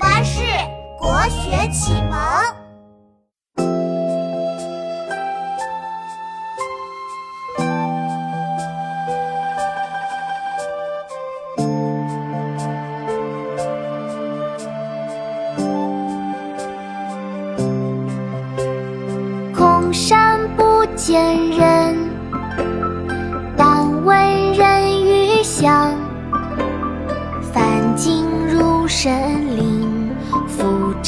巴士国学启蒙。空山不见人，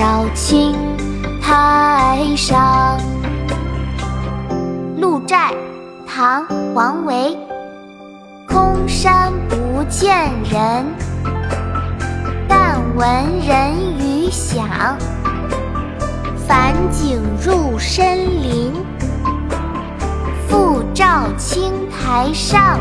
照青苔上。鹿柴，唐·王维。空山不见人，但闻人语响。返景入深林，复照青苔上。